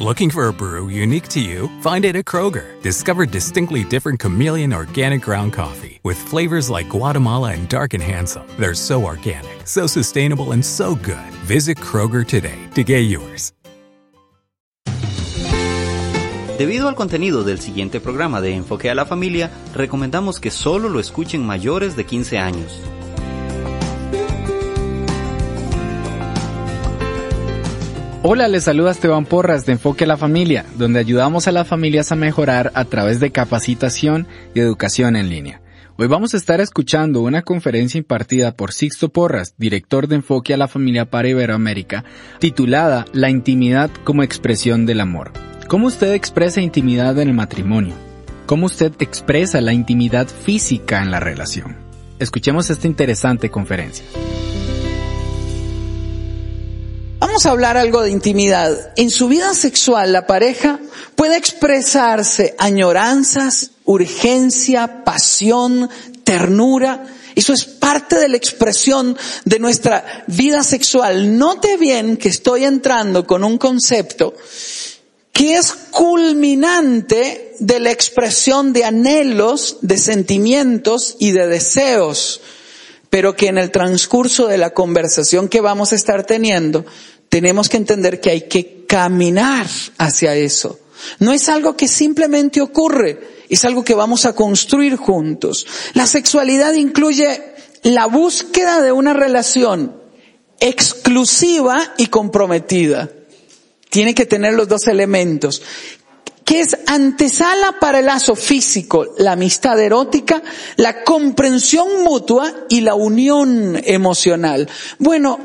Looking for a brew unique to you? Find it at Kroger. Discover distinctly different chameleon organic ground coffee with flavors like Guatemala and Dark and Handsome. They're so organic, so sustainable, and so good. Visit Kroger today to get yours. Debido al contenido del siguiente programa de Enfoque a la Familia, recomendamos que solo lo escuchen mayores de 15 años. Hola, les saluda Esteban Porras de Enfoque a la Familia, donde ayudamos a las familias a mejorar a través de capacitación y educación en línea. Hoy vamos a estar escuchando una conferencia impartida por Sixto Porras, director de Enfoque a la Familia para Iberoamérica, titulada La intimidad como expresión del amor. ¿Cómo usted expresa intimidad en el matrimonio? ¿Cómo usted expresa la intimidad física en la relación? Escuchemos esta interesante conferencia. Vamos a hablar algo de intimidad. En su vida sexual, la pareja puede expresarse añoranzas, urgencia, pasión, ternura. Eso es parte de la expresión de nuestra vida sexual. Note bien que estoy entrando con un concepto que es culminante de la expresión de anhelos, de sentimientos y de deseos, pero que en el transcurso de la conversación que vamos a estar teniendo, tenemos que entender que hay que caminar hacia eso. No es algo que simplemente ocurre, es algo que vamos a construir juntos. La sexualidad incluye la búsqueda de una relación exclusiva y comprometida. Tiene que tener los dos elementos que es antesala para el lazo físico, la amistad erótica, la comprensión mutua y la unión emocional. Bueno,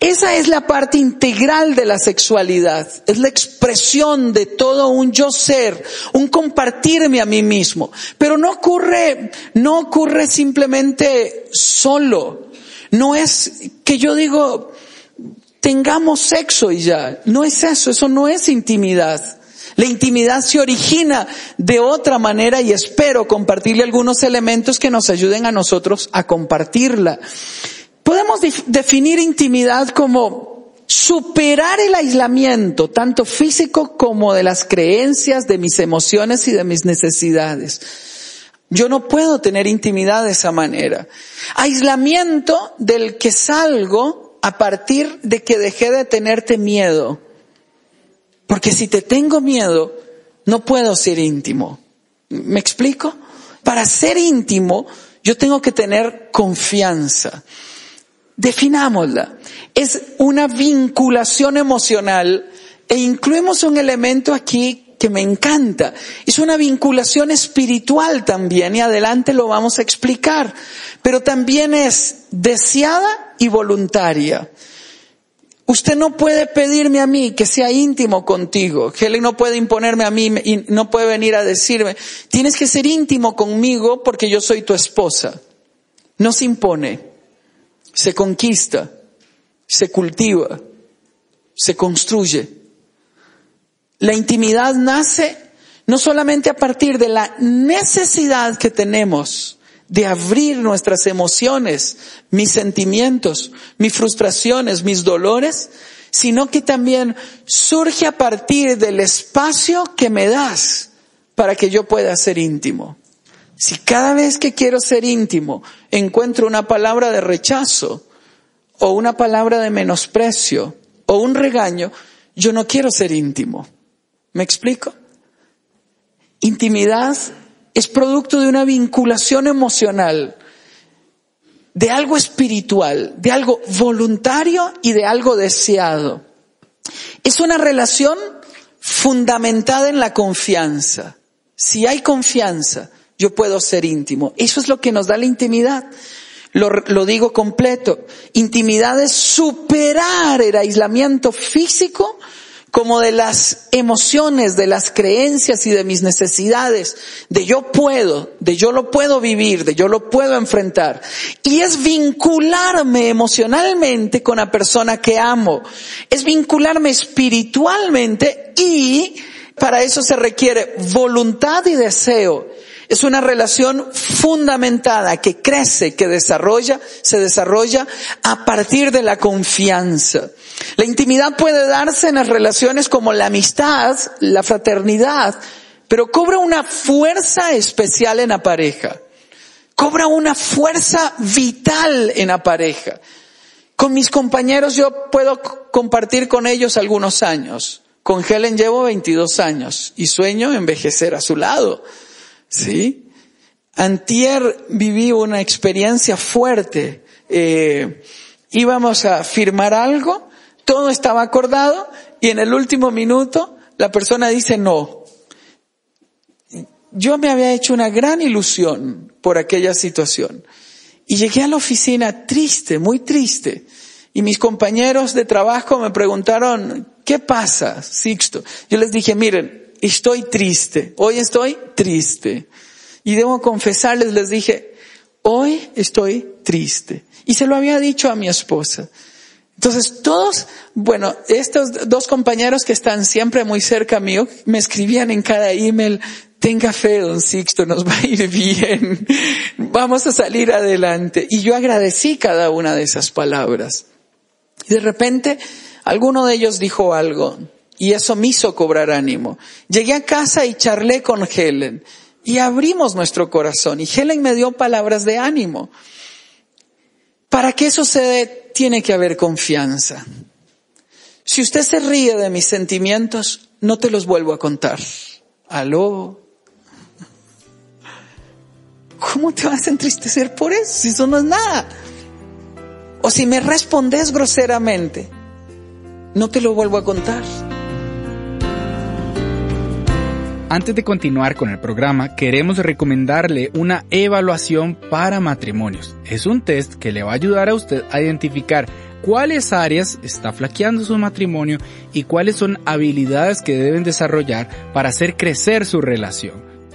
esa es la parte integral de la sexualidad. Es la expresión de todo un yo ser, un compartirme a mí mismo. Pero no ocurre, no ocurre simplemente solo. No es que yo digo, tengamos sexo y ya. No es eso, eso no es intimidad. La intimidad se origina de otra manera y espero compartirle algunos elementos que nos ayuden a nosotros a compartirla. Podemos definir intimidad como superar el aislamiento, tanto físico como de las creencias, de mis emociones y de mis necesidades. Yo no puedo tener intimidad de esa manera. Aislamiento del que salgo a partir de que dejé de tenerte miedo. Porque si te tengo miedo, no puedo ser íntimo. ¿Me explico? Para ser íntimo, yo tengo que tener confianza. Definámosla. Es una vinculación emocional e incluimos un elemento aquí que me encanta. Es una vinculación espiritual también y adelante lo vamos a explicar. Pero también es deseada y voluntaria. Usted no puede pedirme a mí que sea íntimo contigo. Helen no puede imponerme a mí y no puede venir a decirme, tienes que ser íntimo conmigo porque yo soy tu esposa. No se impone se conquista, se cultiva, se construye. La intimidad nace no solamente a partir de la necesidad que tenemos de abrir nuestras emociones, mis sentimientos, mis frustraciones, mis dolores, sino que también surge a partir del espacio que me das para que yo pueda ser íntimo. Si cada vez que quiero ser íntimo encuentro una palabra de rechazo o una palabra de menosprecio o un regaño, yo no quiero ser íntimo. ¿Me explico? Intimidad es producto de una vinculación emocional, de algo espiritual, de algo voluntario y de algo deseado. Es una relación fundamentada en la confianza. Si hay confianza, yo puedo ser íntimo. Eso es lo que nos da la intimidad. Lo, digo completo. Intimidad es superar el aislamiento físico como de las emociones, de las creencias y de mis necesidades, de yo puedo, de yo lo puedo vivir, de yo lo puedo enfrentar. Y es vincularme emocionalmente con la persona que amo, es vincularme espiritualmente y para eso se requiere voluntad y deseo. Es una relación fundamentada que crece, que desarrolla, se desarrolla a partir de la confianza. La intimidad puede darse en las relaciones como la amistad, la fraternidad, pero cobra una fuerza especial en la pareja. Cobra una fuerza vital en la pareja. Con mis compañeros yo puedo compartir con ellos algunos años. Con Helen llevo 22 años y sueño envejecer a su lado. ¿Sí? Antier viví una experiencia fuerte. Eh, íbamos a firmar algo, todo estaba acordado y en el último minuto la persona dice no. Yo me había hecho una gran ilusión por aquella situación y llegué a la oficina triste, muy triste. Y mis compañeros de trabajo me preguntaron, ¿qué pasa, Sixto? Yo les dije, miren, estoy triste, hoy estoy triste. Y debo confesarles, les dije, hoy estoy triste. Y se lo había dicho a mi esposa. Entonces todos, bueno, estos dos compañeros que están siempre muy cerca mío, me escribían en cada email, tenga fe, don Sixto, nos va a ir bien, vamos a salir adelante. Y yo agradecí cada una de esas palabras. Y de repente, alguno de ellos dijo algo, y eso me hizo cobrar ánimo. Llegué a casa y charlé con Helen y abrimos nuestro corazón y Helen me dio palabras de ánimo. Para que eso se dé, tiene que haber confianza. Si usted se ríe de mis sentimientos, no te los vuelvo a contar. Aló. ¿Cómo te vas a entristecer por eso? Si eso no es nada. O si me respondes groseramente, no te lo vuelvo a contar. Antes de continuar con el programa, queremos recomendarle una evaluación para matrimonios. Es un test que le va a ayudar a usted a identificar cuáles áreas está flaqueando su matrimonio y cuáles son habilidades que deben desarrollar para hacer crecer su relación.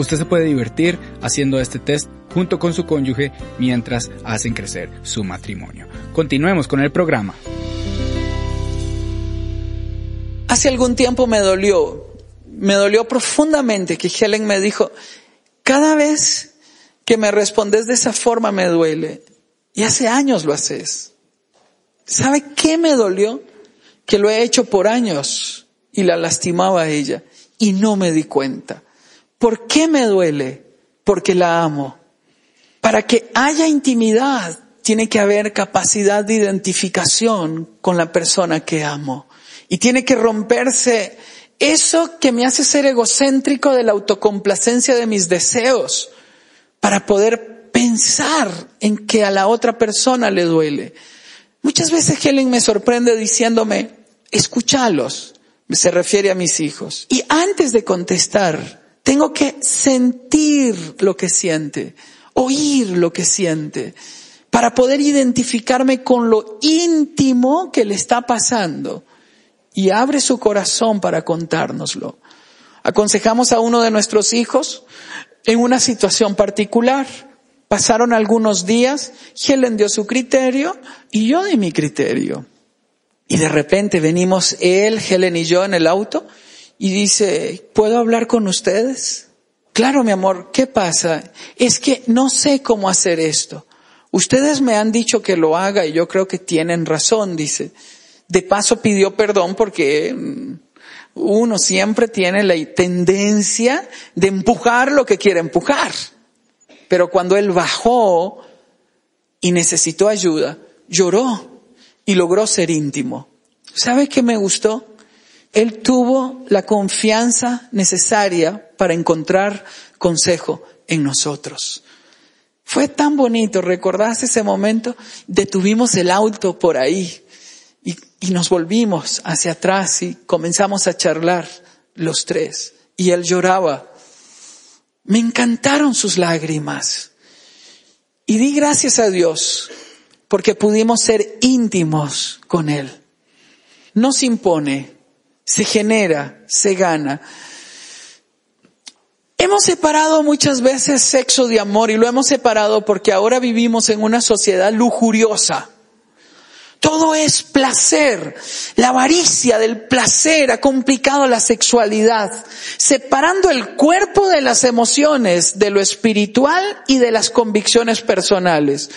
Usted se puede divertir haciendo este test junto con su cónyuge mientras hacen crecer su matrimonio. Continuemos con el programa. Hace algún tiempo me dolió, me dolió profundamente que Helen me dijo, cada vez que me respondes de esa forma me duele. Y hace años lo haces. ¿Sabe qué me dolió? Que lo he hecho por años y la lastimaba a ella y no me di cuenta. ¿Por qué me duele? Porque la amo. Para que haya intimidad, tiene que haber capacidad de identificación con la persona que amo. Y tiene que romperse eso que me hace ser egocéntrico de la autocomplacencia de mis deseos para poder pensar en que a la otra persona le duele. Muchas veces Helen me sorprende diciéndome, escúchalos, se refiere a mis hijos. Y antes de contestar, tengo que sentir lo que siente oír lo que siente, para poder identificarme con lo íntimo que le está pasando. Y abre su corazón para contárnoslo. Aconsejamos a uno de nuestros hijos en una situación particular. Pasaron algunos días, Helen dio su criterio y yo di mi criterio. Y de repente venimos él, Helen y yo en el auto y dice, ¿puedo hablar con ustedes? Claro, mi amor, ¿qué pasa? Es que no sé cómo hacer esto. Ustedes me han dicho que lo haga y yo creo que tienen razón, dice. De paso pidió perdón porque mm, uno siempre tiene la tendencia de empujar lo que quiere empujar. Pero cuando él bajó y necesitó ayuda, lloró y logró ser íntimo. ¿Sabe qué me gustó? Él tuvo la confianza necesaria para encontrar consejo en nosotros. Fue tan bonito, ¿recordaste ese momento? Detuvimos el auto por ahí y, y, nos volvimos hacia atrás y comenzamos a charlar los tres. Y él lloraba. Me encantaron sus lágrimas. Y di gracias a Dios porque pudimos ser íntimos con él. No se impone, se genera, se gana. Hemos separado muchas veces sexo de amor y lo hemos separado porque ahora vivimos en una sociedad lujuriosa. Todo es placer. La avaricia del placer ha complicado la sexualidad, separando el cuerpo de las emociones, de lo espiritual y de las convicciones personales.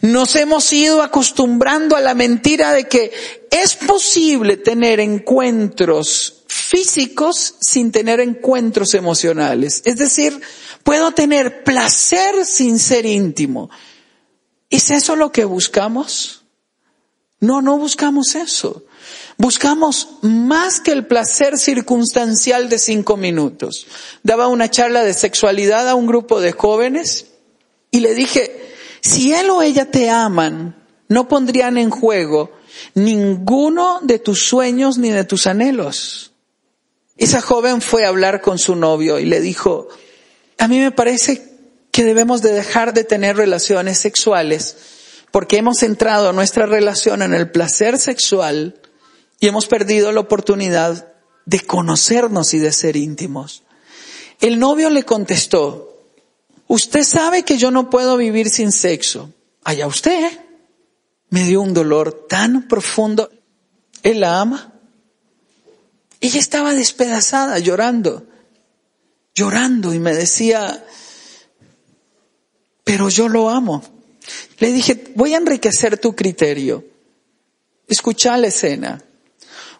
Nos hemos ido acostumbrando a la mentira de que es posible tener encuentros físicos sin tener encuentros emocionales. Es decir, puedo tener placer sin ser íntimo. ¿Es eso lo que buscamos? No, no buscamos eso. Buscamos más que el placer circunstancial de cinco minutos. Daba una charla de sexualidad a un grupo de jóvenes y le dije, si él o ella te aman, no pondrían en juego ninguno de tus sueños ni de tus anhelos. Esa joven fue a hablar con su novio y le dijo, a mí me parece que debemos de dejar de tener relaciones sexuales porque hemos entrado nuestra relación en el placer sexual y hemos perdido la oportunidad de conocernos y de ser íntimos. El novio le contestó, usted sabe que yo no puedo vivir sin sexo. Allá usted. Me dio un dolor tan profundo. Él la ama. Ella estaba despedazada, llorando, llorando y me decía, pero yo lo amo. Le dije, voy a enriquecer tu criterio. Escucha la escena.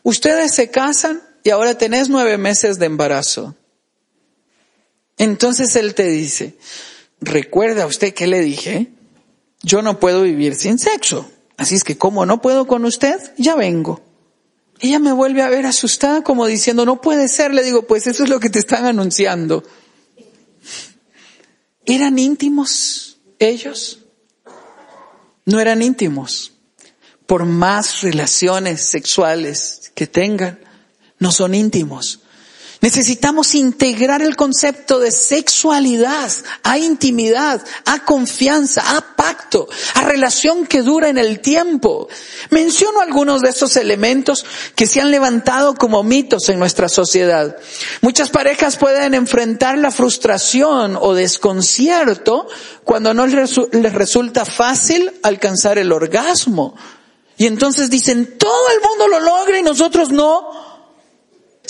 Ustedes se casan y ahora tenés nueve meses de embarazo. Entonces él te dice, recuerda usted que le dije, yo no puedo vivir sin sexo. Así es que como no puedo con usted, ya vengo. Ella me vuelve a ver asustada como diciendo, no puede ser. Le digo, pues eso es lo que te están anunciando. ¿Eran íntimos ellos? No eran íntimos. Por más relaciones sexuales que tengan, no son íntimos. Necesitamos integrar el concepto de sexualidad a intimidad, a confianza, a pacto, a relación que dura en el tiempo. Menciono algunos de esos elementos que se han levantado como mitos en nuestra sociedad. Muchas parejas pueden enfrentar la frustración o desconcierto cuando no les resulta fácil alcanzar el orgasmo. Y entonces dicen, todo el mundo lo logra y nosotros no.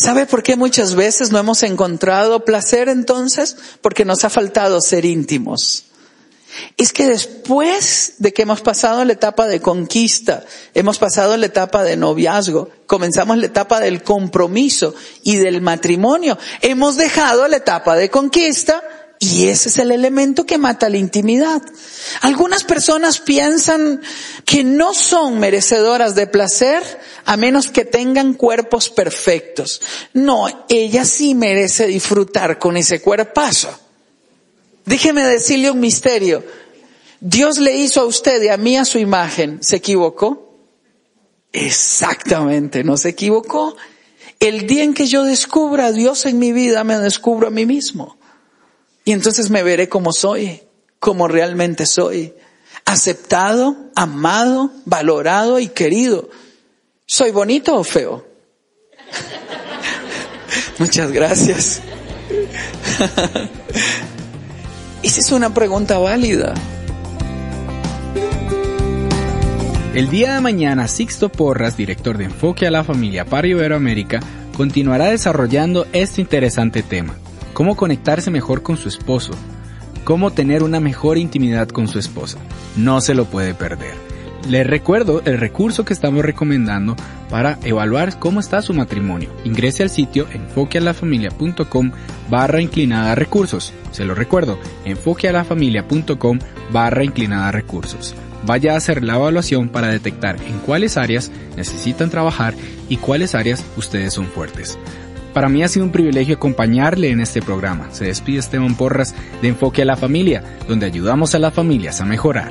¿Sabe por qué muchas veces no hemos encontrado placer entonces? Porque nos ha faltado ser íntimos. Es que después de que hemos pasado la etapa de conquista, hemos pasado la etapa de noviazgo, comenzamos la etapa del compromiso y del matrimonio, hemos dejado la etapa de conquista y ese es el elemento que mata la intimidad. Algunas personas piensan que no son merecedoras de placer a menos que tengan cuerpos perfectos. No, ella sí merece disfrutar con ese cuerpazo. Déjeme decirle un misterio. Dios le hizo a usted y a mí a su imagen. ¿Se equivocó? Exactamente, no se equivocó. El día en que yo descubra a Dios en mi vida, me descubro a mí mismo. Y entonces me veré como soy, como realmente soy. Aceptado, amado, valorado y querido. ¿Soy bonito o feo? Muchas gracias. Esa es una pregunta válida. El día de mañana, Sixto Porras, director de Enfoque a la Familia para Iberoamérica, continuará desarrollando este interesante tema cómo conectarse mejor con su esposo, cómo tener una mejor intimidad con su esposa. No se lo puede perder. Les recuerdo el recurso que estamos recomendando para evaluar cómo está su matrimonio. Ingrese al sitio enfoquealafamilia.com barra inclinada recursos. Se lo recuerdo, enfoquealafamilia.com barra inclinada recursos. vaya a hacer la evaluación para detectar en cuáles áreas necesitan trabajar y cuáles áreas ustedes son fuertes. Para mí ha sido un privilegio acompañarle en este programa. Se despide Esteban Porras de Enfoque a la Familia, donde ayudamos a las familias a mejorar.